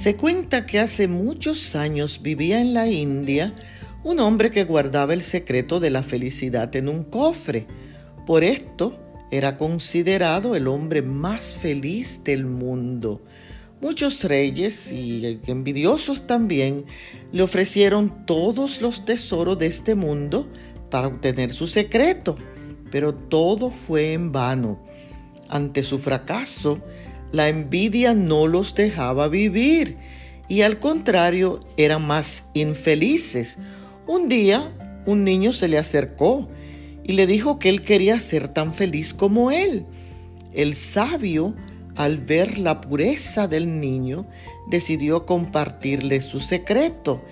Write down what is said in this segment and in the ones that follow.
Se cuenta que hace muchos años vivía en la India un hombre que guardaba el secreto de la felicidad en un cofre. Por esto era considerado el hombre más feliz del mundo. Muchos reyes y envidiosos también le ofrecieron todos los tesoros de este mundo para obtener su secreto, pero todo fue en vano. Ante su fracaso, la envidia no los dejaba vivir y al contrario eran más infelices. Un día un niño se le acercó y le dijo que él quería ser tan feliz como él. El sabio, al ver la pureza del niño, decidió compartirle su secreto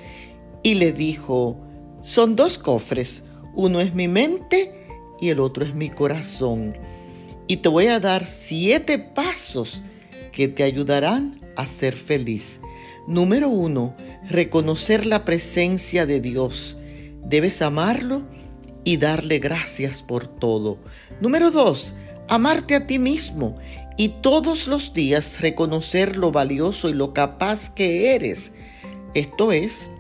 y le dijo, son dos cofres, uno es mi mente y el otro es mi corazón y te voy a dar siete pasos que te ayudarán a ser feliz. Número uno, reconocer la presencia de Dios. Debes amarlo y darle gracias por todo. Número dos, amarte a ti mismo y todos los días reconocer lo valioso y lo capaz que eres. Esto es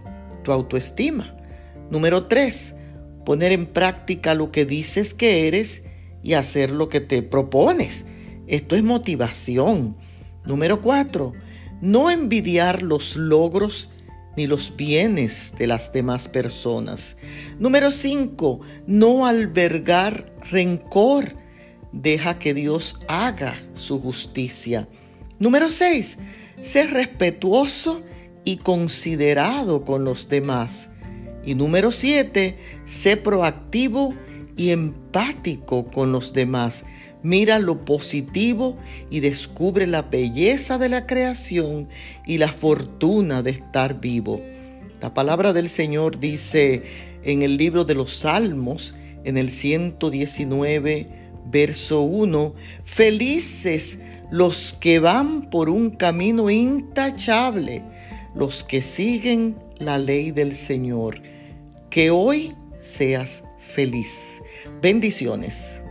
tu autoestima. Número tres, poner en práctica lo que dices que eres y hacer lo que te propones. Esto es motivación. Número cuatro, no envidiar los logros ni los bienes de las demás personas. Número cinco, no albergar rencor. Deja que Dios haga su justicia. Número seis, ser respetuoso y considerado con los demás. Y número siete, ser proactivo y empático con los demás. Mira lo positivo y descubre la belleza de la creación y la fortuna de estar vivo. La palabra del Señor dice en el libro de los Salmos, en el 119, verso 1, felices los que van por un camino intachable, los que siguen la ley del Señor. Que hoy seas feliz. Bendiciones.